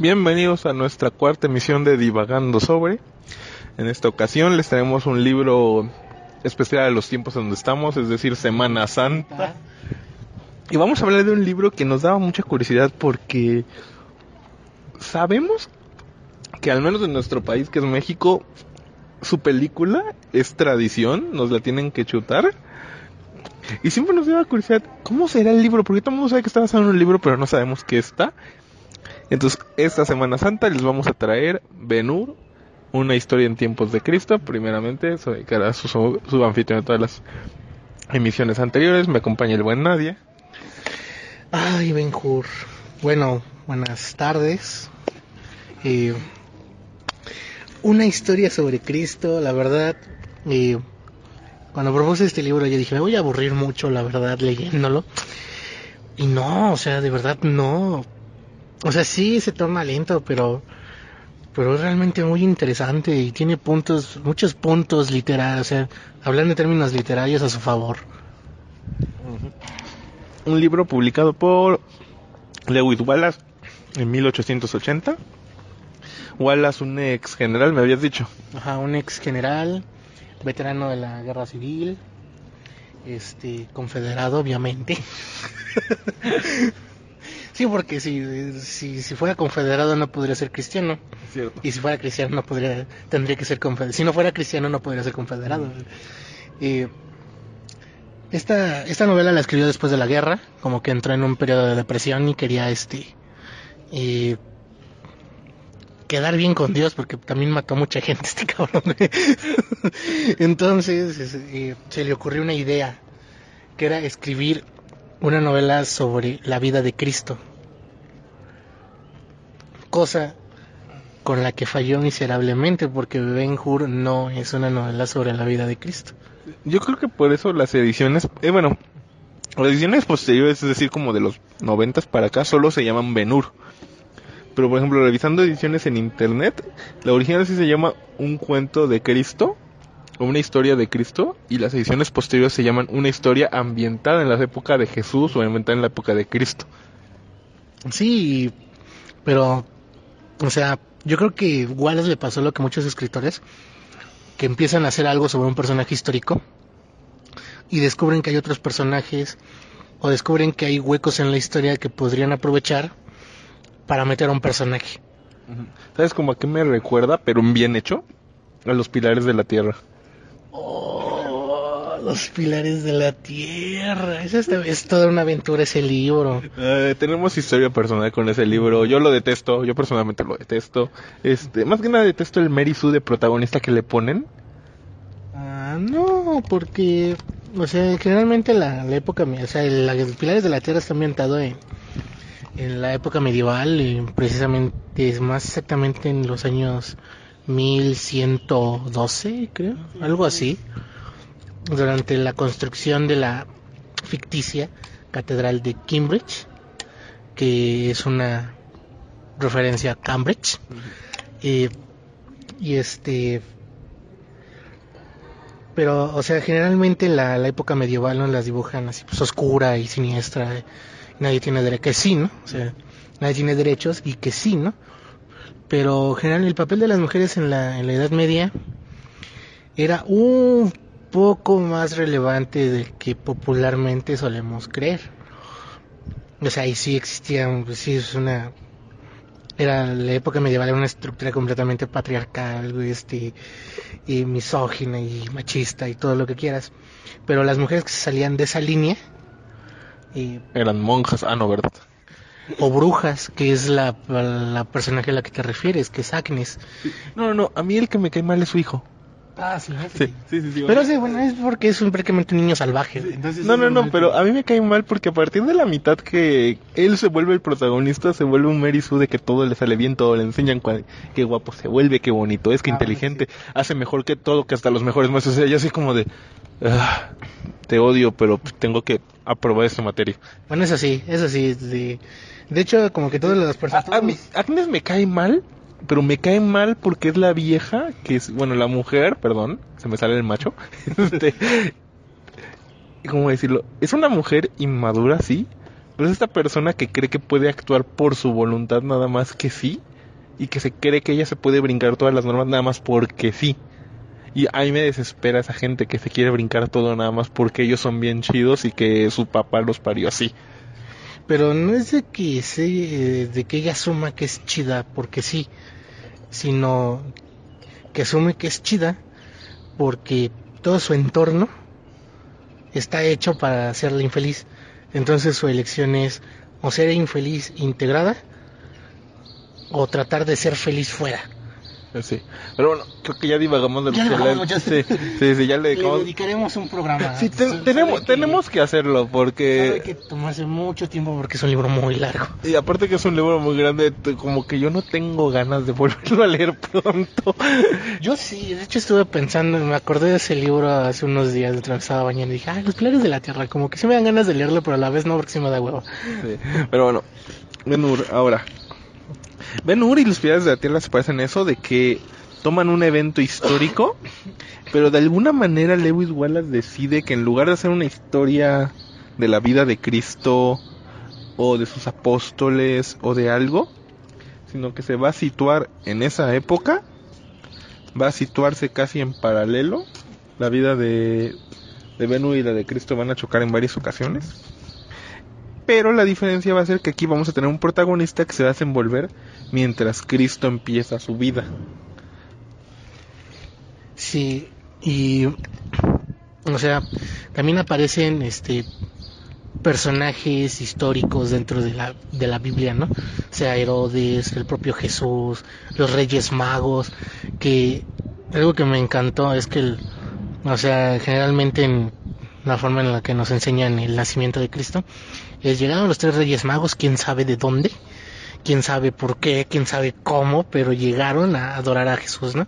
Bienvenidos a nuestra cuarta emisión de Divagando sobre. En esta ocasión les traemos un libro especial a los tiempos en donde estamos, es decir, Semana Santa. Y vamos a hablar de un libro que nos daba mucha curiosidad porque sabemos que al menos en nuestro país, que es México, su película es tradición, nos la tienen que chutar. Y siempre nos daba curiosidad, ¿cómo será el libro? Porque todo el mundo sabe que está basado en un libro, pero no sabemos qué está. Entonces, esta Semana Santa les vamos a traer Benur, una historia en tiempos de Cristo. Primeramente, soy su, anfitrión de todas las emisiones anteriores. Me acompaña el buen Nadia. Ay, Benjur. Bueno, buenas tardes. Una historia sobre Cristo, la verdad. Cuando propuse este libro, yo dije, me voy a aburrir mucho, la verdad, leyéndolo. Y no, o sea, de verdad no. O sea, sí se torna lento, pero pero es realmente muy interesante y tiene puntos, muchos puntos literarios, o sea, hablando en términos literarios a su favor. Un libro publicado por Lewis Wallace en 1880. Wallace, un ex general, me habías dicho. Ajá, un ex general, veterano de la guerra civil, este, confederado, obviamente. Sí, porque si, si, si, fuera confederado no podría ser cristiano. Y si fuera cristiano no podría, tendría que ser confederado. Si no fuera cristiano no podría ser confederado. Mm. esta, esta novela la escribió después de la guerra, como que entró en un periodo de depresión y quería este quedar bien con Dios porque también mató mucha gente este cabrón. Entonces se le ocurrió una idea que era escribir una novela sobre la vida de Cristo cosa con la que falló miserablemente porque Ben Hur no es una novela sobre la vida de Cristo. Yo creo que por eso las ediciones, eh, bueno, las ediciones posteriores, es decir, como de los noventas para acá, solo se llaman Ben Hur. Pero por ejemplo, revisando ediciones en internet, la original sí se llama Un cuento de Cristo, o una historia de Cristo, y las ediciones posteriores se llaman Una historia ambientada en la época de Jesús o ambientada en la época de Cristo. Sí, pero o sea, yo creo que Wallace le pasó lo que muchos escritores, que empiezan a hacer algo sobre un personaje histórico y descubren que hay otros personajes o descubren que hay huecos en la historia que podrían aprovechar para meter a un personaje. ¿Sabes cómo a qué me recuerda, pero bien hecho? A los pilares de la tierra. Los pilares de la tierra. Es, es toda una aventura ese libro. Eh, tenemos historia personal con ese libro. Yo lo detesto. Yo personalmente lo detesto. Este, más que nada detesto el Mary Sue de protagonista que le ponen. Ah, no, porque, o sea, generalmente la, la época, o sea, los pilares de la tierra está ambientado en, en la época medieval, y precisamente, es más exactamente en los años 1112, creo, algo así durante la construcción de la ficticia Catedral de Cambridge, que es una referencia a Cambridge. y este. Pero, o sea, generalmente la, la época medieval no las dibujan así, pues oscura y siniestra. nadie tiene derecho, que sí, ¿no? O sea, nadie tiene derechos y que sí, ¿no? Pero, general, el papel de las mujeres en la, en la Edad Media era un poco más relevante del que popularmente solemos creer. O sea, ahí sí existía, sí es una era la época medieval era una estructura completamente patriarcal, este, y misógina y machista y todo lo que quieras. Pero las mujeres que salían de esa línea y eran monjas, ah no, verdad. O brujas, que es la, la personaje a la que te refieres, que es Agnes. No, no, no, a mí el que me cae mal es su hijo. Ah, sí, Sí, sí, sí. sí, Pero sí, bueno, es porque es un, prácticamente un niño salvaje. Entonces, No, no, no, pero a mí me cae mal porque a partir de la mitad que él se vuelve el protagonista, se vuelve un Mary Sue de que todo le sale bien, todo le enseñan qué guapo se vuelve, qué bonito es, qué Ah, inteligente, hace mejor que todo, que hasta los mejores maestros. O sea, yo así como de, "Ah, te odio, pero tengo que aprobar esta materia. Bueno, es así, es así. De, de hecho, como que todas las personas... A, a mí, Agnes me cae mal, pero me cae mal porque es la vieja, que es, bueno, la mujer, perdón, se me sale el macho. Este, ¿Cómo decirlo? Es una mujer inmadura, sí, pero es esta persona que cree que puede actuar por su voluntad nada más que sí, y que se cree que ella se puede brincar todas las normas nada más porque sí. Y a mí me desespera esa gente que se quiere brincar todo nada más porque ellos son bien chidos y que su papá los parió así. Pero no es de que se, de que ella asuma que es chida porque sí, sino que asume que es chida porque todo su entorno está hecho para hacerla infeliz. Entonces su elección es o ser infeliz integrada o tratar de ser feliz fuera. Sí. Pero bueno, creo que ya divagamos de lo Ya le- ya sí, sí, sí, ya le dedicaremos un programa. Sí, te- Sabe tenemos, que- tenemos que hacerlo porque... que tomarse mucho tiempo porque es un libro muy largo. Y aparte que es un libro muy grande, como que yo no tengo ganas de volverlo a leer pronto. Yo sí, de hecho estuve pensando, me acordé de ese libro hace unos días mientras estaba bañando y dije, ay, los pilares de la tierra, como que sí me dan ganas de leerlo, pero a la vez no, porque sí me da huevo. Sí, Pero bueno, ahora. Ben Hur y los Pilares de la Tierra se parecen eso de que toman un evento histórico, pero de alguna manera Lewis Wallace decide que en lugar de hacer una historia de la vida de Cristo o de sus apóstoles o de algo, sino que se va a situar en esa época, va a situarse casi en paralelo, la vida de, de Ben Hur y la de Cristo van a chocar en varias ocasiones. Pero la diferencia va a ser que aquí vamos a tener un protagonista que se va a desenvolver mientras Cristo empieza su vida. Sí, y, o sea, también aparecen, este, personajes históricos dentro de la, de la Biblia, ¿no? O sea, Herodes, el propio Jesús, los Reyes Magos, que algo que me encantó es que, el, o sea, generalmente en la forma en la que nos enseñan el nacimiento de Cristo, es llegaron los tres Reyes Magos, quién sabe de dónde, quién sabe por qué, quién sabe cómo, pero llegaron a adorar a Jesús, ¿no?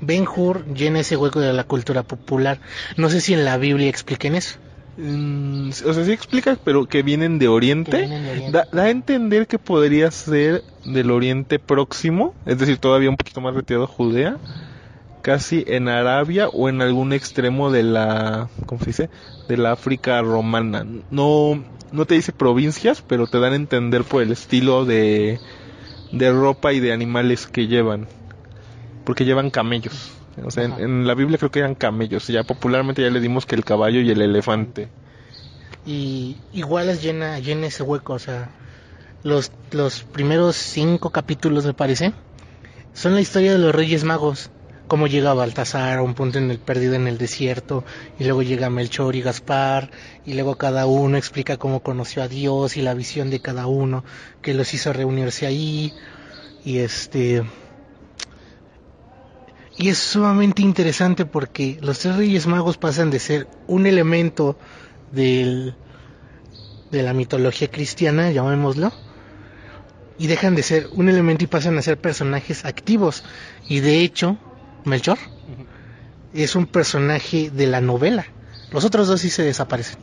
Ben Hur llena ese hueco de la cultura popular. No sé si en la Biblia expliquen eso. Mm, o sea, sí explica, pero que vienen de Oriente. Que vienen de Oriente. Da, da a entender que podría ser del Oriente próximo, es decir, todavía un poquito más retirado Judea, casi en Arabia o en algún extremo de la, ¿cómo se dice? De la África romana. No, no te dice provincias, pero te dan a entender por el estilo de, de ropa y de animales que llevan, porque llevan camellos. O sea, en, la Biblia creo que eran camellos. Ya popularmente ya le dimos que el caballo y el elefante. Y igual es llena, llena ese hueco. O sea, los, los primeros cinco capítulos, me parece, son la historia de los Reyes Magos. Cómo llega Baltasar a un punto en el perdido en el desierto, y luego llega Melchor y Gaspar, y luego cada uno explica cómo conoció a Dios y la visión de cada uno, que los hizo reunirse ahí, y este. Y es sumamente interesante porque los tres Reyes Magos pasan de ser un elemento del, de la mitología cristiana, llamémoslo, y dejan de ser un elemento y pasan a ser personajes activos. Y de hecho, Melchor es un personaje de la novela. Los otros dos sí se desaparecen.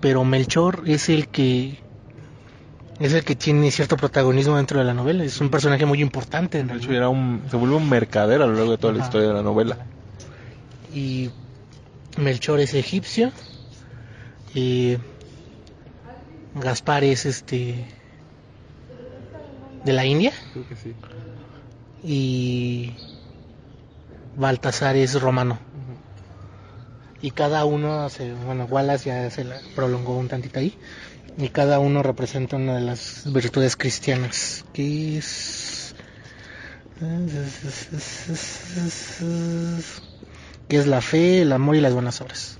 Pero Melchor es el que es el que tiene cierto protagonismo dentro de la novela. Es un personaje muy importante. en De hecho, era un, se vuelve un mercader a lo largo de toda la historia de la novela. y Melchor es egipcio y Gaspar es este de la India Creo que sí. y Baltasar es romano y cada uno se, bueno Wallace ya se la prolongó un tantito ahí y cada uno representa una de las virtudes cristianas que es que es la fe, el amor y las buenas obras.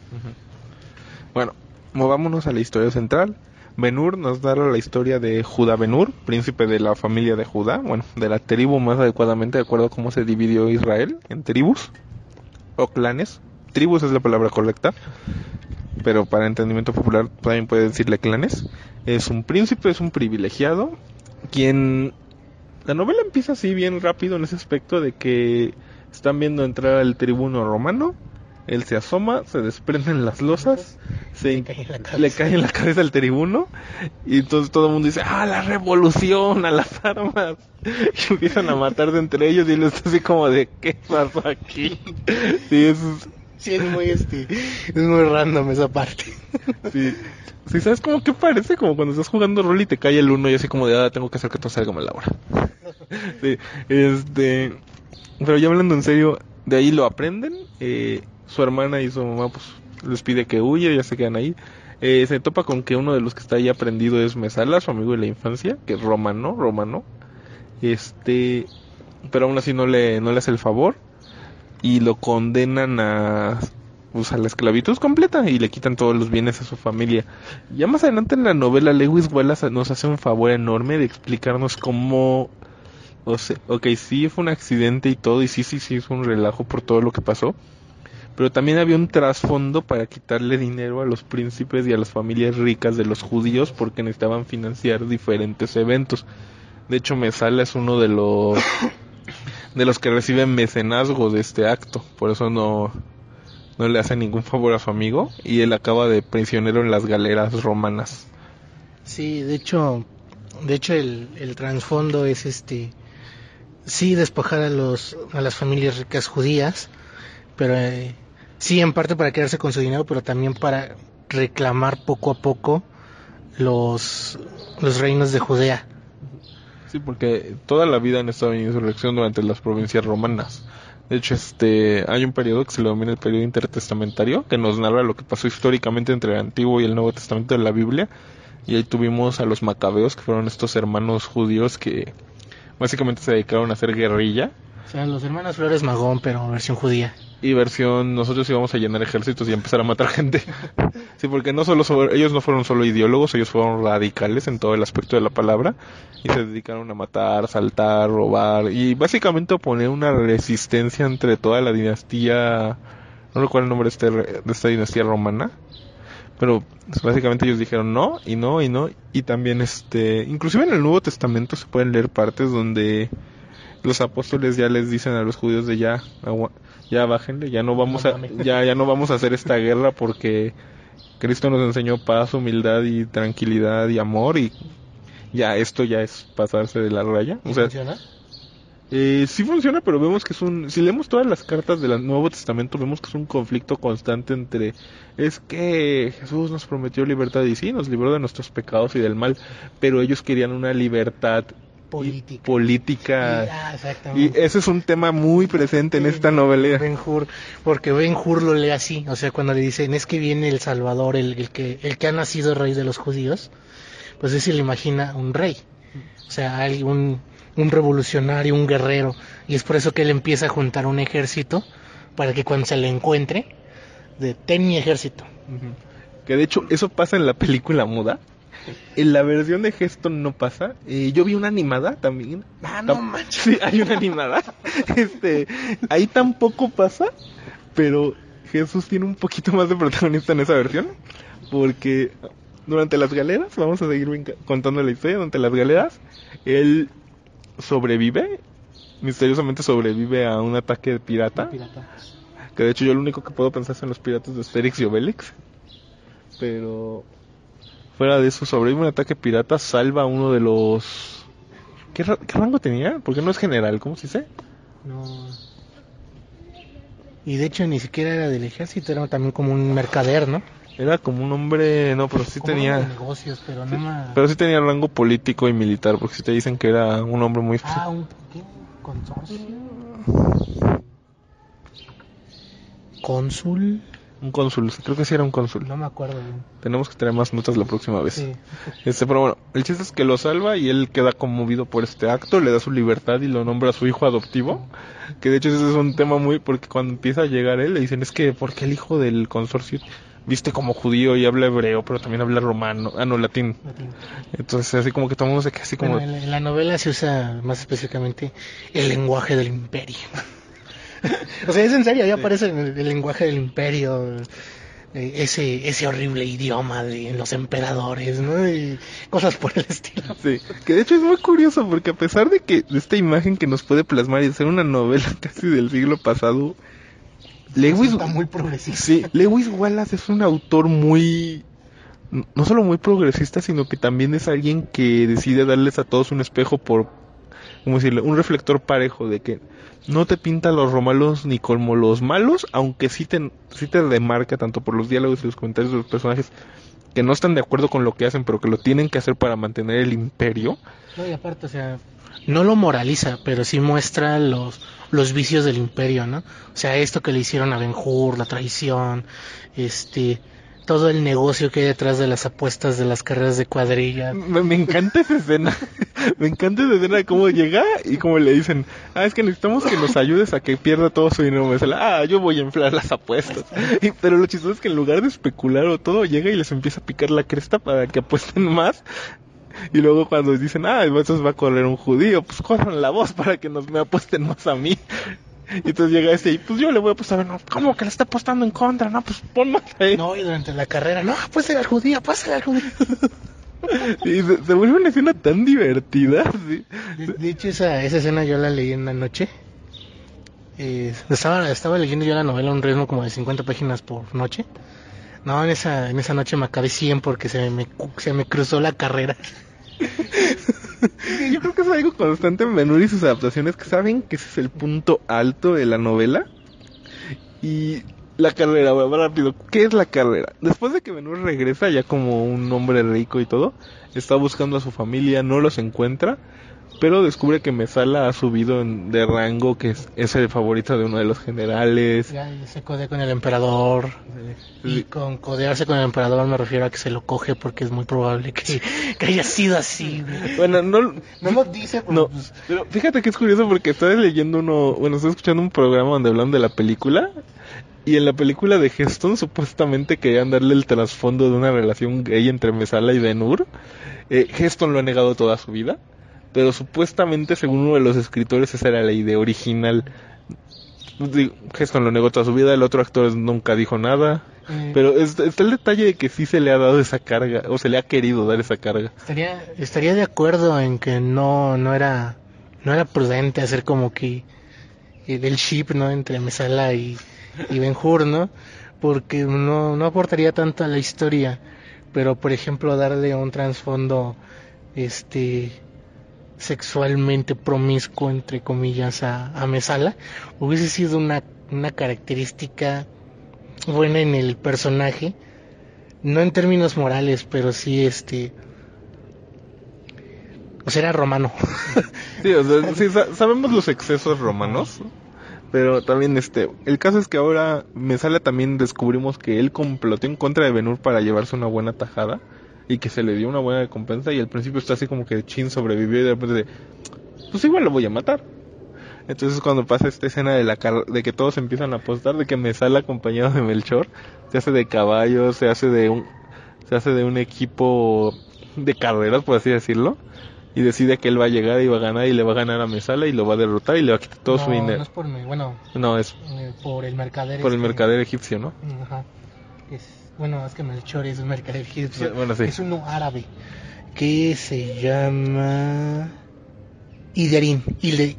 Bueno, movámonos a la historia central. Benur nos narra la historia de Judá Benur, príncipe de la familia de Judá, bueno, de la tribu más adecuadamente, de acuerdo a cómo se dividió Israel en tribus o clanes. Tribus es la palabra correcta, pero para entendimiento popular también puede decirle clanes. Es un príncipe, es un privilegiado, quien... La novela empieza así bien rápido en ese aspecto de que están viendo entrar al tribuno romano, él se asoma, se desprenden las losas, se Le cae en la cabeza. le cae en la cabeza al tribuno y entonces todo el mundo dice, ah, la revolución, a las armas. Y empiezan a matar de entre ellos y él está así como de, ¿qué pasó aquí? Sí, es, Sí, es muy, este, es muy random esa parte. sí, sí, ¿sabes cómo que parece? Como cuando estás jugando rol y te cae el uno y así como de, ah, tengo que hacer que todo salga mal ahora. Sí, este, pero ya hablando en serio, de ahí lo aprenden, eh, su hermana y su mamá pues les pide que huya, ya se quedan ahí. Eh, se topa con que uno de los que está ahí aprendido es Mesala, su amigo de la infancia, que es romano, romano. Este, pero aún así no le, no le hace el favor y lo condenan a, pues, a la esclavitud completa y le quitan todos los bienes a su familia. Ya más adelante en la novela, Lewis Wallace nos hace un favor enorme de explicarnos cómo, o sea, ok, sí fue un accidente y todo, y sí, sí, sí, fue un relajo por todo lo que pasó. Pero también había un trasfondo para quitarle dinero a los príncipes y a las familias ricas de los judíos porque necesitaban financiar diferentes eventos. De hecho, Mesala es uno de los de los que reciben mecenazgo de este acto. Por eso no, no le hace ningún favor a su amigo y él acaba de prisionero en las galeras romanas. Sí, de hecho, de hecho el, el trasfondo es este, sí despojar a los, a las familias ricas judías, pero eh, sí en parte para quedarse con su dinero, pero también para reclamar poco a poco los, los reinos de Judea. Sí, porque toda la vida han estado en insurrección durante las provincias romanas. De hecho, este, hay un periodo que se le denomina el periodo intertestamentario, que nos narra lo que pasó históricamente entre el Antiguo y el Nuevo Testamento de la Biblia. Y ahí tuvimos a los macabeos, que fueron estos hermanos judíos que básicamente se dedicaron a hacer guerrilla. O sea, los hermanos Flores Magón, pero versión judía. Y versión, nosotros íbamos a llenar ejércitos y empezar a matar gente. sí, porque no solo so- ellos no fueron solo ideólogos, ellos fueron radicales en todo el aspecto de la palabra y se dedicaron a matar, saltar, robar y básicamente oponer una resistencia entre toda la dinastía, no recuerdo el nombre de, este de esta dinastía romana, pero básicamente ellos dijeron no y no y no y también este, inclusive en el Nuevo Testamento se pueden leer partes donde los apóstoles ya les dicen a los judíos de ya ya bájenle ya no vamos a ya ya no vamos a hacer esta guerra porque Cristo nos enseñó paz humildad y tranquilidad y amor y ya esto ya es pasarse de la raya o sea ¿Funciona? eh, sí funciona, pero vemos que es un... Si leemos todas las cartas del Nuevo Testamento, vemos que es un conflicto constante entre... Es que Jesús nos prometió libertad y sí, nos libró de nuestros pecados y del mal, pero ellos querían una libertad y- Política. política. Ah, Y ese es un tema muy presente en esta novela. Ben Hur, porque Ben Hur lo lee así, o sea, cuando le dicen es que viene el Salvador, el, el que el que ha nacido rey de los judíos, pues él se le imagina un rey, o sea, un, un revolucionario, un guerrero, y es por eso que él empieza a juntar un ejército para que cuando se le encuentre, de ten mi ejército. Que de hecho eso pasa en la película muda. En la versión de gesto no pasa. Eh, yo vi una animada también. Ah, Tam- Sí, hay una animada. Este, ahí tampoco pasa, pero Jesús tiene un poquito más de protagonista en esa versión, porque durante las galeras, vamos a seguir contando la historia, durante las galeras, él sobrevive, misteriosamente sobrevive a un ataque de pirata, que de hecho yo lo único que puedo pensar son los piratas de Asterix y Obelix, pero fuera de eso sobrevive un ataque pirata, salva a uno de los... ¿Qué, ra- qué rango tenía? Porque no es general, ¿cómo se dice? No. Y de hecho ni siquiera era del ejército, era también como un mercader, ¿no? Era como un hombre, no, pero sí Como de tenía, negocios, pero no más. pero sí tenía rango político y militar, porque si te dicen que era un hombre muy, Ah, un consorcio. Cónsul, un cónsul, creo que sí era un cónsul. no me acuerdo bien. Tenemos que traer más notas la próxima vez. Sí. Este, pero bueno, el chiste es que lo salva y él queda conmovido por este acto, le da su libertad y lo nombra su hijo adoptivo. Que de hecho ese es un tema muy, porque cuando empieza a llegar él le dicen, es que, ¿por qué el hijo del consorcio viste como judío y habla hebreo, pero también habla romano, ah, no, latín. Entonces, así como que queda así como... Bueno, en, en la novela se usa más específicamente el lenguaje del imperio. o sea, es en serio, ahí aparece el, el lenguaje del imperio, eh, ese, ese horrible idioma de los emperadores, ¿no? Y cosas por el estilo. Sí, que de hecho es muy curioso porque a pesar de que esta imagen que nos puede plasmar y ser una novela casi del siglo pasado, Lewis, Está muy progresista. sí, Lewis Wallace es un autor muy no solo muy progresista, sino que también es alguien que decide darles a todos un espejo por como decirle, un reflector parejo de que no te pinta los romanos ni como los malos, aunque sí te, sí te demarca tanto por los diálogos y los comentarios de los personajes que no están de acuerdo con lo que hacen, pero que lo tienen que hacer para mantener el imperio. No, y aparte, o sea, no lo moraliza, pero sí muestra los, los vicios del imperio, ¿no? O sea, esto que le hicieron a Ben Hur, la traición, este, todo el negocio que hay detrás de las apuestas de las carreras de cuadrilla. Me, me encanta esa escena. me encanta esa escena de cómo llega y cómo le dicen, ah, es que necesitamos que nos ayudes a que pierda todo su dinero. Me sale, ah, yo voy a inflar las apuestas. Y- pero lo chistoso es que en lugar de especular o todo, llega y les empieza a picar la cresta para que apuesten más. Y luego cuando dicen, ah, entonces va a correr un judío, pues corran la voz para que nos me apuesten más a mí. Y entonces llega ese y pues yo le voy a apostar, no, ¿cómo que le está apostando en contra? No, pues pon más ahí. No, y durante la carrera, no, pues al judío, pues ser al judío. Y se, se vuelve una escena tan divertida. sí. De, de hecho, esa, esa escena yo la leí en la noche. Eh, estaba, estaba leyendo yo la novela a un ritmo como de 50 páginas por noche. No, en esa, en esa noche me acabé 100 porque se me, se me cruzó la carrera. Yo creo que es algo constante en Benur y sus adaptaciones que saben que ese es el punto alto de la novela. Y la carrera, bueno, rápido, ¿qué es la carrera? Después de que Benur regresa ya como un hombre rico y todo, está buscando a su familia, no los encuentra, pero descubre que Mesala ha subido en- de rango, que es, es el favorito de uno de los generales. Ya se codea con el emperador. Y con codearse con el emperador me refiero a que se lo coge porque es muy probable que, que haya sido así. Bueno, no, No lo dice, pero No, pues, pero fíjate que es curioso porque estaba leyendo uno, bueno, estaba escuchando un programa donde hablan de la película y en la película de Heston supuestamente querían darle el trasfondo de una relación gay entre Mesala y Benur. Eh, Heston lo ha negado toda su vida, pero supuestamente según uno de los escritores esa era la idea original. Digo, Heston lo negó toda su vida, el otro actor nunca dijo nada, eh, pero es- está el detalle de que sí se le ha dado esa carga, o se le ha querido dar esa carga. estaría, estaría de acuerdo en que no, no era, no era prudente hacer como que eh, del ship, ¿no? Entre Mesala y, y Ben Hur, ¿no? Porque no, no aportaría tanto a la historia. Pero, por ejemplo, darle un trasfondo, este, sexualmente promiscuo, entre comillas, a, a Mesala, hubiese sido una, una característica buena en el personaje. No en términos morales, pero sí, este, o sea, era romano. Sabemos los excesos romanos, pero también este, el caso es que ahora me sale también descubrimos que él comploteó en contra de Benur para llevarse una buena tajada y que se le dio una buena recompensa y al principio está así como que Chin sobrevivió y de repente de, pues igual lo voy a matar. Entonces cuando pasa esta escena de la car- de que todos empiezan a apostar, de que me sale acompañado de Melchor, se hace de caballo, se hace de un se hace de un equipo de carreras, por así decirlo, y decide que él va a llegar y va a ganar y le va a ganar a Mesala y lo va a derrotar y le va a quitar todo su dinero. No es por, bueno, No, es eh, por el mercader. por el este, mercader egipcio, ¿no? Ajá. Es, bueno, es que Melchor es un mercader egipcio. Bueno, sí. Es uno árabe que se llama. Hilde.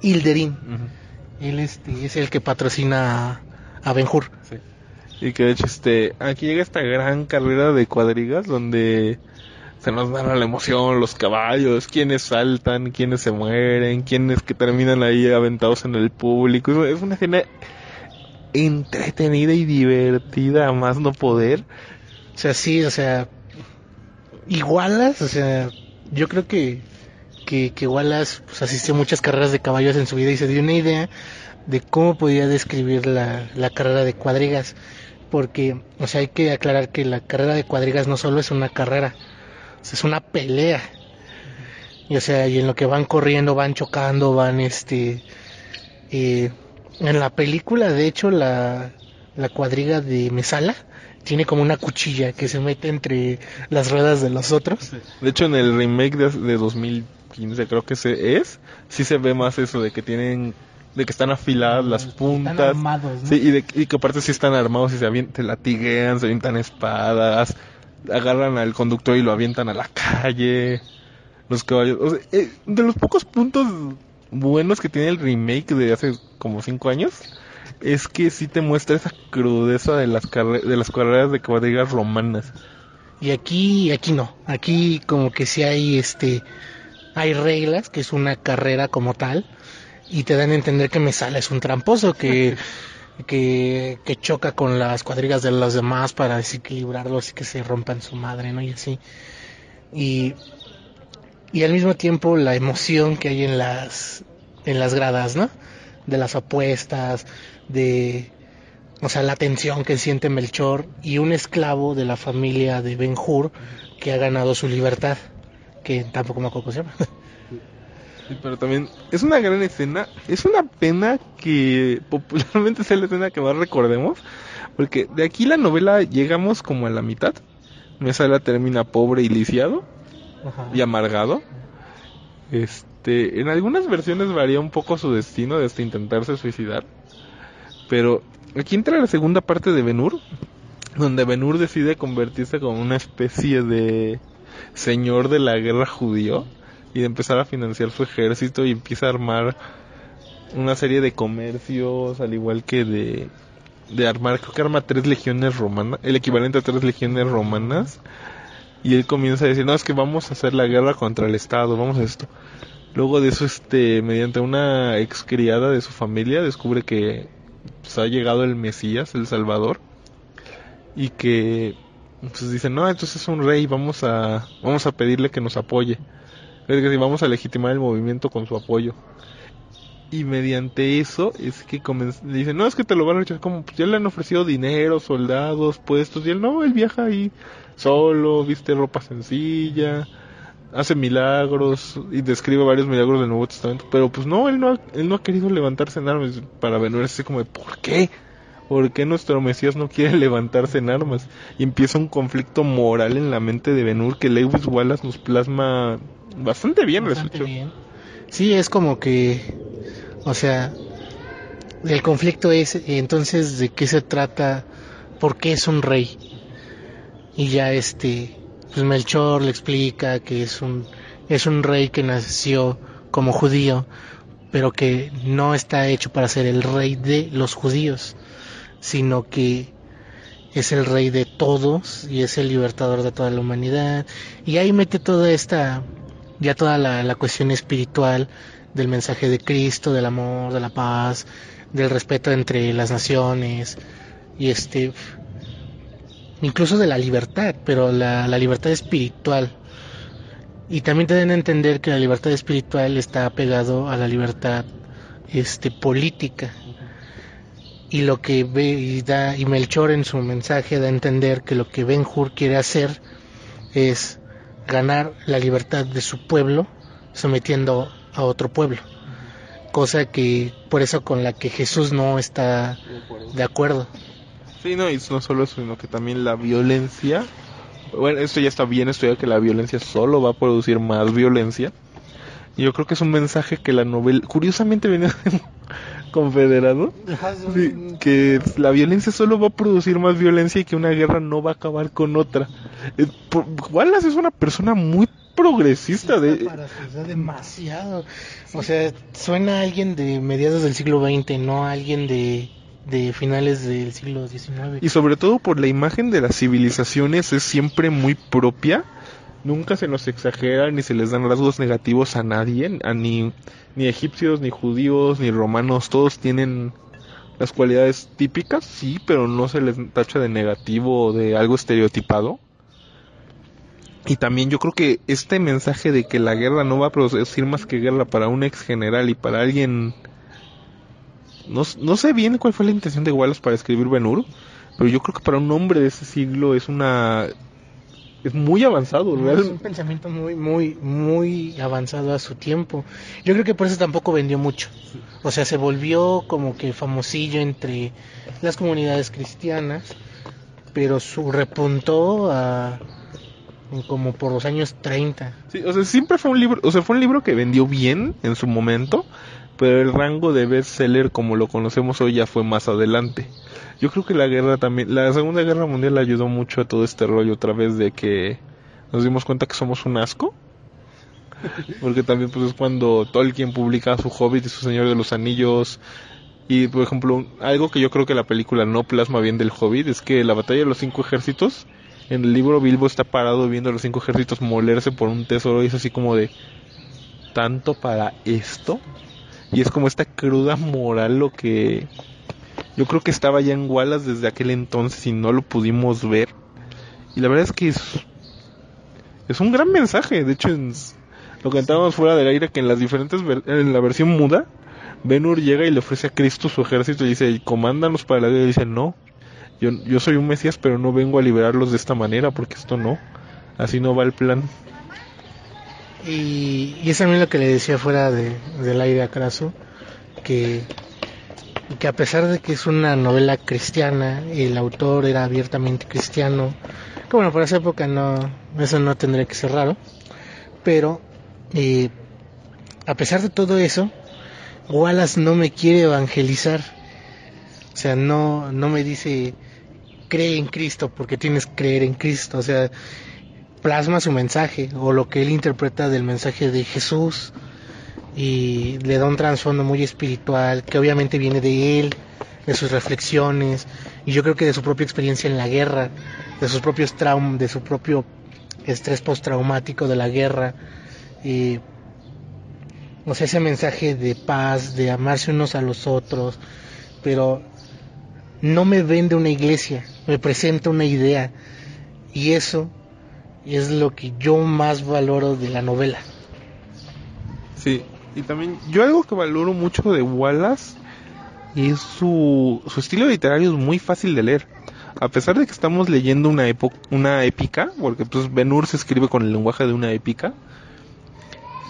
Ujú, Él este, es el que patrocina a, a Ben Hur. sí. Y que de hecho este aquí llega esta gran carrera de cuadrigas donde se nos narra la emoción, los caballos, quienes saltan, quienes se mueren, quienes que terminan ahí aventados en el público. Es una escena entretenida y divertida a más no poder. O sea, sí, o sea, igualas, o sea, yo creo que, que, que Wallace pues, asistió a muchas carreras de caballos en su vida y se dio una idea de cómo podía describir la, la carrera de cuadrigas. Porque, o sea, hay que aclarar que la carrera de cuadrigas no solo es una carrera, es una pelea. Y o sea, y en lo que van corriendo, van chocando, van este... eh, en la película, de hecho, la, la cuadriga de Mesala tiene como una cuchilla que se mete entre las ruedas de los otros. De hecho, en el remake de, de 2015 creo que se es, sí se ve más eso de que tienen de que están afiladas las puntas. Están armados, ¿no? Sí, y, de, y que aparte sí están armados y se avientan, latiguean, se avientan espadas, agarran al conductor y lo avientan a la calle. Los caballos. O sea, eh, de los pocos puntos buenos que tiene el remake de hace como cinco años es que sí te muestra esa crudeza de las de las carreras de caballeras romanas. Y aquí, aquí no. Aquí como que sí hay este, hay reglas, que es una carrera como tal, y te dan a entender que Mesala es un tramposo que, que, que choca con las cuadrigas de los demás para desequilibrarlos y que se rompan su madre, ¿no? Y así. Y, y al mismo tiempo la emoción que hay en las, en las gradas, ¿no? De las apuestas, de, o sea, la tensión que siente Melchor y un esclavo de la familia de Ben Hur que ha ganado su libertad, que tampoco me acuerdo cómo se llama. Sí, pero también es una gran escena. Es una pena que popularmente sea la escena que más recordemos. Porque de aquí la novela llegamos como a la mitad. Mesala termina pobre y lisiado y amargado. Este, en algunas versiones varía un poco su destino desde intentarse suicidar. Pero aquí entra la segunda parte de Benur, donde Benur decide convertirse como una especie de señor de la guerra judío y de empezar a financiar su ejército y empieza a armar una serie de comercios al igual que de de armar creo que arma tres legiones romanas el equivalente a tres legiones romanas y él comienza a decir no es que vamos a hacer la guerra contra el estado vamos a esto luego de eso este mediante una ex criada de su familia descubre que pues, ha llegado el Mesías el Salvador y que pues dicen no entonces es un rey vamos a vamos a pedirle que nos apoye es si vamos a legitimar el movimiento con su apoyo. Y mediante eso es que le no, es que te lo van a rechazar. Como, pues ya le han ofrecido dinero, soldados, puestos. Y él, no, él viaja ahí solo, viste ropa sencilla, hace milagros y describe varios milagros del Nuevo Testamento. Pero pues no, él no ha, él no ha querido levantarse en armas para venir así como de, ¿por qué? ¿Por qué nuestro Mesías no quiere levantarse en armas? Y empieza un conflicto moral en la mente de Benur que Lewis Wallace nos plasma bastante bien, Bastante bien. Sí, es como que, o sea, el conflicto es entonces de qué se trata, por qué es un rey. Y ya este, pues Melchor le explica que es un, es un rey que nació como judío, pero que no está hecho para ser el rey de los judíos, sino que es el rey de todos y es el libertador de toda la humanidad. Y ahí mete toda esta, ya toda la, la cuestión espiritual del mensaje de Cristo, del amor, de la paz, del respeto entre las naciones y este, incluso de la libertad, pero la, libertad espiritual. Y también te dan a entender que la libertad espiritual está pegado a la libertad este política. Y lo que ve y da y Melchor en su mensaje da a entender que lo que Ben Hur quiere hacer es ganar la libertad de su pueblo sometiendo a otro pueblo. Cosa que por eso con la que Jesús no está de acuerdo Sí, no, y no solo eso, sino que también la violencia. Bueno, esto ya está bien estudiado que la violencia solo va a producir más violencia. Yo creo que es un mensaje que la novela, curiosamente viene de confederado, que la violencia solo va a producir más violencia y que una guerra no va a acabar con otra. Eh, Wallace es una persona muy progresista de para demasiado o sea suena a alguien de mediados del siglo XX no a alguien de de finales del siglo XIX Y sobre todo por la imagen de las civilizaciones es siempre muy propia. Nunca se nos exagera ni se les dan rasgos negativos a nadie, a ni, ni egipcios, ni judíos, ni romanos. Todos tienen las cualidades típicas, sí, pero no se les tacha de negativo o de algo estereotipado. Y también yo creo que este mensaje de que la guerra no va a producir más que guerra para un ex general y para alguien no, no sé bien cuál fue la intención de Wallace para escribir Ben Hur, pero yo creo que para un hombre de ese siglo es una es muy avanzado, es un pensamiento muy muy muy avanzado a su tiempo. Yo creo que por eso tampoco vendió mucho. O sea se volvió como que famosillo entre las comunidades cristianas pero su repuntó a como por los años 30. Sí, o sea, siempre fue un libro, o sea, fue un libro que vendió bien en su momento, pero el rango de bestseller como lo conocemos hoy ya fue más adelante. Yo creo que la guerra también, la Segunda Guerra Mundial ayudó mucho a todo este rollo otra vez de que nos dimos cuenta que somos un asco. Porque también pues es cuando Tolkien publica su Hobbit y su Señor de los Anillos. Y por ejemplo, algo que yo creo que la película no plasma bien del Hobbit es que la batalla de los cinco ejércitos, en el libro Bilbo está parado viendo a los cinco ejércitos molerse por un tesoro y es así como de tanto para esto. Y es como esta cruda moral lo que yo creo que estaba ya en Wallace desde aquel entonces y no lo pudimos ver. Y la verdad es que es, es un gran mensaje. De hecho, en, lo cantábamos fuera del aire que en las diferentes en la versión muda Benur llega y le ofrece a Cristo su ejército y dice, comándanos para la guerra. Y dice, no, yo, yo soy un Mesías, pero no vengo a liberarlos de esta manera, porque esto no, así no va el plan. Y, y es también lo que le decía fuera de, del aire a Craso, que, que a pesar de que es una novela cristiana, el autor era abiertamente cristiano, que bueno, por esa época no, eso no tendría que ser raro, pero eh, a pesar de todo eso, Wallace no me quiere evangelizar. O sea, no, no me dice cree en Cristo porque tienes que creer en Cristo. O sea, plasma su mensaje o lo que él interpreta del mensaje de Jesús y le da un trasfondo muy espiritual que obviamente viene de él, de sus reflexiones y yo creo que de su propia experiencia en la guerra, de sus propios traumas, de su propio estrés postraumático de la guerra. Y o sea, ese mensaje de paz, de amarse unos a los otros, pero no me vende una iglesia, me presenta una idea. Y eso es lo que yo más valoro de la novela. Sí, y también yo algo que valoro mucho de Wallace es su, su estilo literario es muy fácil de leer. A pesar de que estamos leyendo una, una épica, porque pues Ben Hur se escribe con el lenguaje de una épica,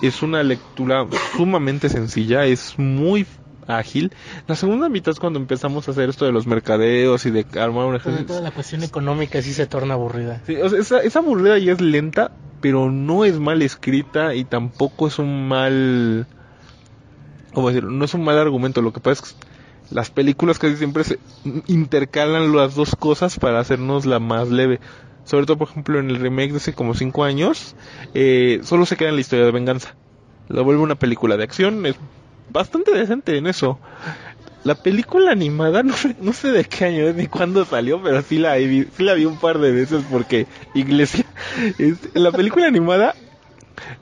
es una lectura sumamente sencilla, es muy ágil. La segunda mitad es cuando empezamos a hacer esto de los mercadeos y de armar un ejército. Toda la cuestión económica sí se torna aburrida. Sí, o sea, esa, esa aburrida ya es lenta, pero no es mal escrita y tampoco es un mal... ¿Cómo decirlo? No es un mal argumento. Lo que pasa es que las películas casi siempre se intercalan las dos cosas para hacernos la más leve sobre todo por ejemplo en el remake de hace como 5 años, eh, solo se queda en la historia de venganza. La vuelve una película de acción, es bastante decente en eso. La película animada, no, no sé de qué año es ni cuándo salió, pero sí la, vi, sí la vi un par de veces porque Iglesia... en la película animada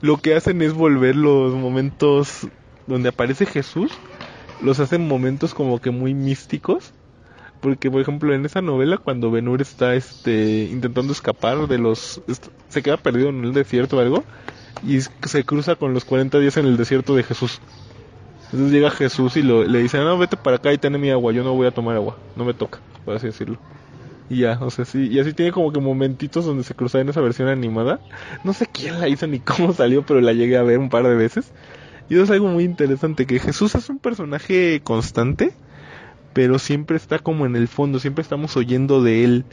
lo que hacen es volver los momentos donde aparece Jesús, los hacen momentos como que muy místicos porque por ejemplo en esa novela cuando Benur está este intentando escapar de los se queda perdido en el desierto o algo y se cruza con los 40 días en el desierto de Jesús. Entonces llega Jesús y le dice, no, vete para acá y ten mi agua, yo no voy a tomar agua, no me toca, por así decirlo. Y ya, o sea, sí, y así tiene como que momentitos donde se cruza en esa versión animada. No sé quién la hizo ni cómo salió, pero la llegué a ver un par de veces. Y eso es algo muy interesante, que Jesús es un personaje constante, pero siempre está como en el fondo, siempre estamos oyendo de él.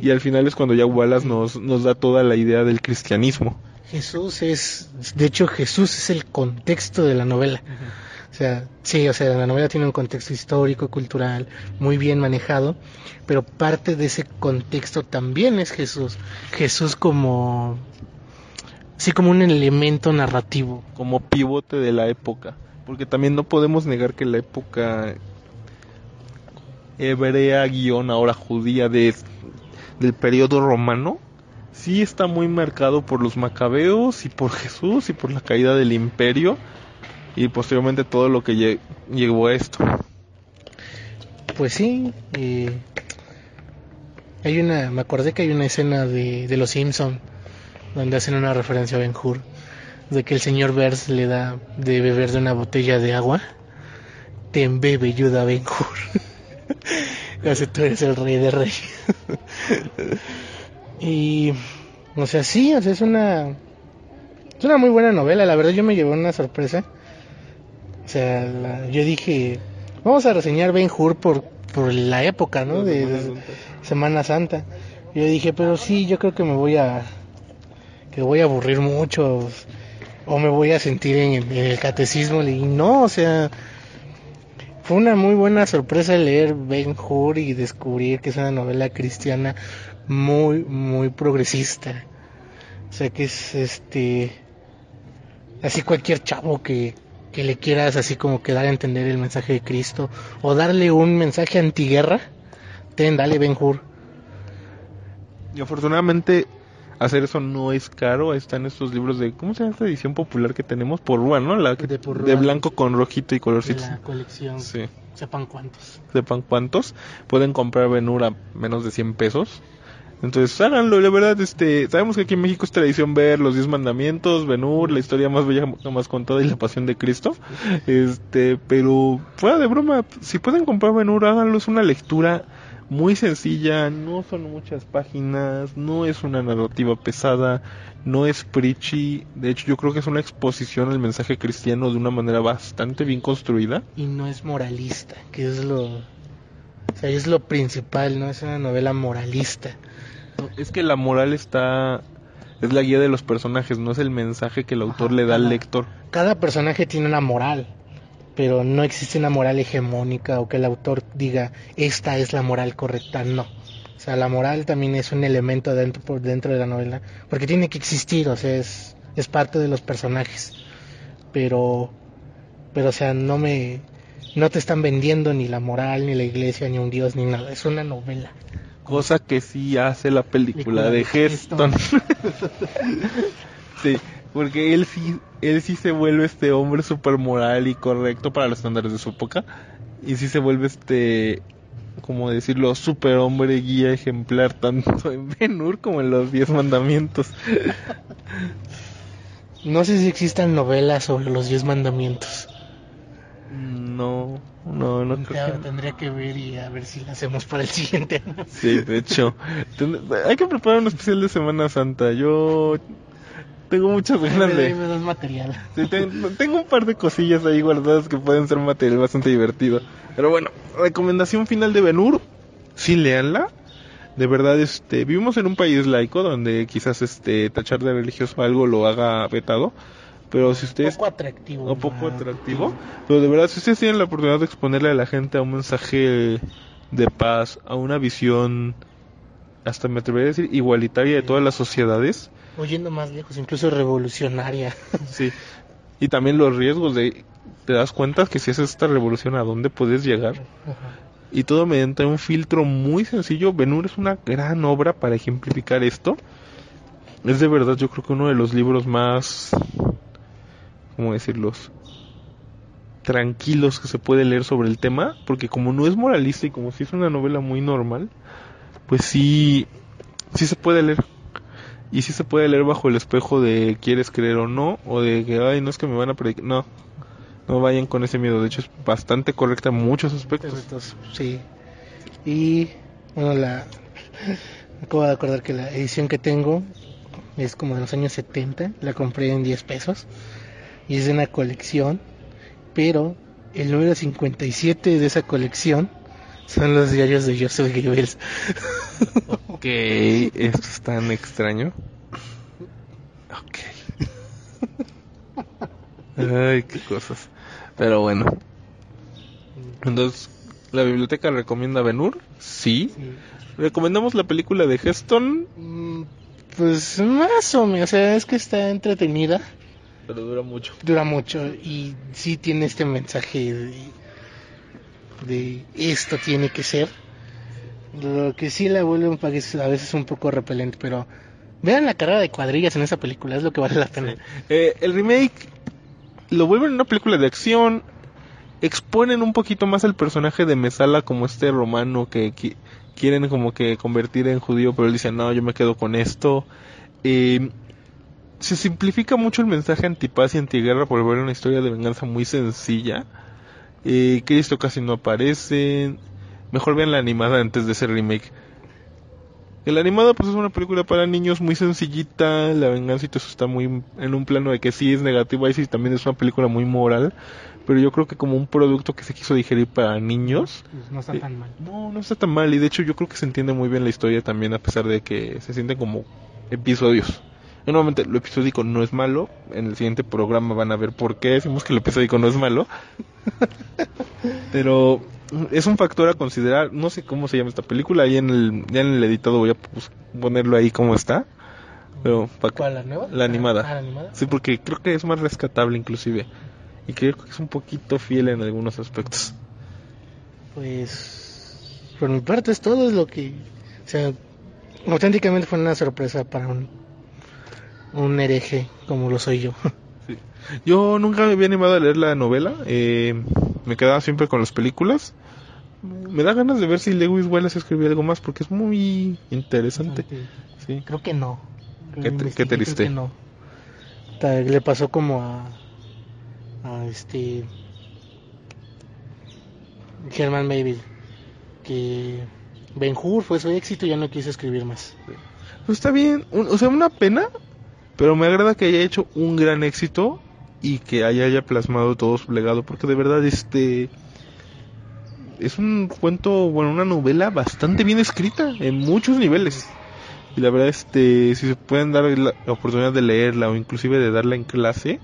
Y al final es cuando ya Wallace nos, nos da toda la idea del cristianismo. Jesús es, de hecho Jesús es el contexto de la novela. O sea, sí, o sea, la novela tiene un contexto histórico, cultural, muy bien manejado, pero parte de ese contexto también es Jesús. Jesús como, sí, como un elemento narrativo. Como pivote de la época. Porque también no podemos negar que la época hebrea guion ahora judía de, del periodo romano sí está muy marcado por los macabeos y por Jesús y por la caída del imperio y posteriormente todo lo que llegó a esto. Pues sí, hay una, me acordé que hay una escena de, de Los Simpson donde hacen una referencia a Ben Hur, de que el señor Bers le da de beber de una botella de agua, te embebe ayuda Ben Hur. Tú eres el rey de reyes. y, o sea, sí, o sea, es una, es una muy buena novela. La verdad, yo me llevé una sorpresa. O sea, yo dije, vamos a reseñar Ben Hur por, por la época, ¿no? De, Semana Santa. Yo dije, pero sí, yo creo que me voy a que voy a aburrir mucho o me voy a sentir en, el catecismo y no, o sea, fue una muy buena sorpresa leer Ben Hur y descubrir que es una novela cristiana muy muy progresista. O sea, que es este así cualquier chavo que que le quieras así como que dar a entender el mensaje de Cristo o darle un mensaje antiguerra, ten, dale Ben Hur. Y afortunadamente hacer eso no es caro, están estos libros de, ¿cómo se llama esta edición popular que tenemos? Por Rua, ¿no? La De por de Rua. blanco con rojito y colorcitos. La colección, Sí. sepan cuántos. Sepan cuántos. Pueden comprar Benur a menos de 100 pesos. Entonces, háganlo, la verdad, este, sabemos que aquí en México es tradición ver los 10 mandamientos, Benur, la historia más bella jamás contada y la pasión de Cristo. Este, pero fuera de broma, si pueden comprar Benur, háganlo, es una lectura muy sencilla, no son muchas páginas, no es una narrativa pesada, no es preachy, de hecho yo creo que es una exposición al mensaje cristiano de una manera bastante bien construida. Y no es moralista, que es lo... O sea, es lo principal, ¿no? Es una novela moralista. Es que la moral está es la guía de los personajes, no es el mensaje que el autor le da al lector. Cada personaje tiene una moral, pero no existe una moral hegemónica o que el autor diga, esta es la moral correcta, no. O sea, la moral también es un elemento dentro, por dentro de la novela, porque tiene que existir, o sea, es, es parte de los personajes. Pero, pero, o sea, no me, no te están vendiendo ni la moral, ni la iglesia, ni un dios, ni nada. Es una novela. Cosa que sí hace la película de Heston. sí, porque él sí, él sí se vuelve este hombre super moral y correcto para los estándares de su época. Y sí se vuelve este, como decirlo, super hombre guía ejemplar tanto en Ben Hur como en los Diez Mandamientos. No sé si existan novelas sobre los diez mandamientos. No, no, no creo Ya que tendría que ver y a ver si la hacemos para el siguiente año. Sí, de hecho. Hay que preparar un especial de Semana Santa. Yo tengo muchas ganas de... me das material. Sí, ten- tengo un par de cosillas ahí guardadas que pueden ser material bastante divertido. Pero bueno, recomendación final de Benur. Sí, léanla. De verdad, este, vivimos en un país laico donde quizás este tachar de religioso algo lo haga vetado. Pero si ustedes poco atractivo. un poco atractivo. Pero de verdad, si ustedes tienen la oportunidad de exponerle a la gente a un mensaje de paz, a una visión, hasta me atrevería a decir, igualitaria de todas las sociedades, O yendo más lejos, incluso revolucionaria. sí. Y también los riesgos de, te das cuenta que si haces esta revolución, ¿a dónde puedes llegar? Y todo mediante un filtro muy sencillo. Benur es una gran obra para ejemplificar esto. Es de verdad, yo creo que uno de los libros más, ¿cómo decirlos? Tranquilos que se puede leer sobre el tema. Porque como no es moralista y como si es una novela muy normal, pues sí, sí se puede leer. Y sí se puede leer bajo el espejo de quieres creer o no, o de que, ay, no es que me van a predicar. No, no vayan con ese miedo. De hecho, es bastante correcta en muchos aspectos. Sí. Y, bueno, la. Me acabo de acordar que la edición que tengo es como de los años 70. La compré en 10 pesos. Y es de una colección. Pero el número 57 de esa colección son los diarios de Joseph Goebbels. Ok, esto es tan extraño. Ok. Ay, qué cosas. Pero bueno. Entonces, ¿la biblioteca recomienda Benur? Sí. ¿Recomendamos la película de Heston? Mm, Pues más o menos, o sea, es que está entretenida, Pero dura mucho. dura mucho y sí tiene este mensaje de, de esto tiene que ser. Lo que sí la vuelve un país a veces un poco repelente, pero vean la carrera de cuadrillas en esa película, es lo que vale la pena. Eh, el remake lo vuelven una película de acción. Exponen un poquito más al personaje de Mesala como este romano que qui- quieren como que convertir en judío, pero él dice, no, yo me quedo con esto. Eh, se simplifica mucho el mensaje antipaz y antiguerra por volver una historia de venganza muy sencilla. Eh, Cristo casi no aparece. Mejor vean la animada antes de ese remake. El animado pues es una película para niños muy sencillita, la venganza y todo eso está muy en un plano de que sí es negativo, ahí sí también es una película muy moral, pero yo creo que como un producto que se quiso digerir para niños, Pues no está Eh, tan mal. no, no está tan mal y de hecho yo creo que se entiende muy bien la historia también a pesar de que se sienten como episodios. Y Nuevamente, lo episódico no es malo. En el siguiente programa van a ver por qué decimos que lo episódico no es malo. Pero es un factor a considerar. No sé cómo se llama esta película. Ahí en el, ya en el editado voy a pues, ponerlo ahí como está. Pero ¿Cuál, la nueva? La animada. Ah, la animada. Sí, porque creo que es más rescatable inclusive. Y creo que es un poquito fiel en algunos aspectos. Pues por mi parte es todo es lo que, o sea, auténticamente fue una sorpresa para un un hereje como lo soy yo. Yo nunca me había animado a leer la novela. eh, me quedaba siempre con las películas. Me da ganas de ver si Lewis Wallace escribió algo más porque es muy interesante. Sí. Creo que no. Qué tri- investigué, qué triste. creo que no. Le pasó como a a este Herman Melville que Ben Hur fue su éxito y ya no quiso escribir más. Pues está bien. o sea, una pena. Pero me agrada que haya hecho un gran éxito y que haya, plasmado todo su legado. Porque de verdad, este. Es un cuento, bueno, una novela bastante bien escrita en muchos niveles. Y la verdad, este, si se pueden dar la oportunidad de leerla o inclusive de darla en clase,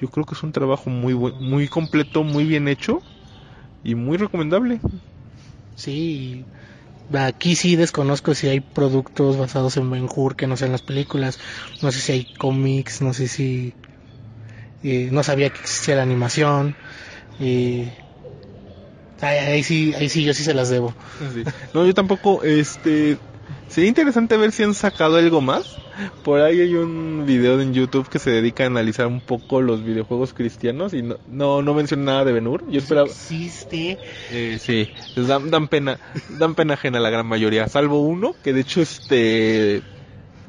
yo creo que es un trabajo muy buen- muy completo, muy bien hecho y muy recomendable. Sí, aquí sí desconozco si hay productos basados en Ben Hur que no sean las películas. No sé si hay cómics, no sé si. eh, no sabía que existía la animación. Y. Ahí, sí, ahí sí, yo sí se las debo. No, yo tampoco, este, sería interesante ver si han sacado algo más. Por ahí hay un video en YouTube que se dedica a analizar un poco los videojuegos cristianos y no, no, no menciona nada de Benur. Yo esperaba, Existe. eh, sí, dan, dan pena, dan pena ajena la gran mayoría, salvo uno que de hecho, este,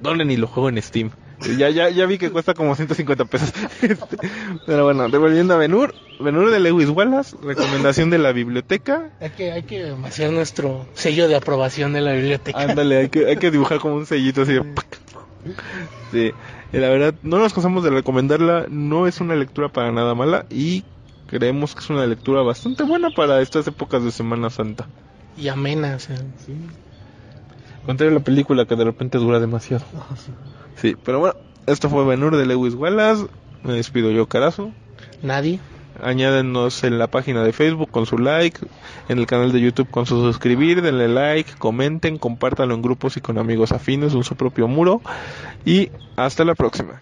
donen y lo juego en Steam. Ya, ya, ya vi que cuesta como 150 pesos. Este, pero bueno, devolviendo a Benur, Benur de Lewis Wallace, recomendación de la biblioteca. Hay que, hay que hacer nuestro sello de aprobación de la biblioteca. Ándale, hay que, hay que dibujar como un sellito así de... Sí, y la verdad, no nos cansamos de recomendarla, no es una lectura para nada mala y creemos que es una lectura bastante buena para estas épocas de Semana Santa. Y amena, o sea. Contrario a la película que de repente dura demasiado. Sí, pero bueno, esto fue Benur de Lewis Wallace, me despido yo, Carazo. Nadie. Añádenos en la página de Facebook con su like, en el canal de YouTube con su suscribir, denle like, comenten, compártanlo en grupos y con amigos afines en su propio muro. Y hasta la próxima.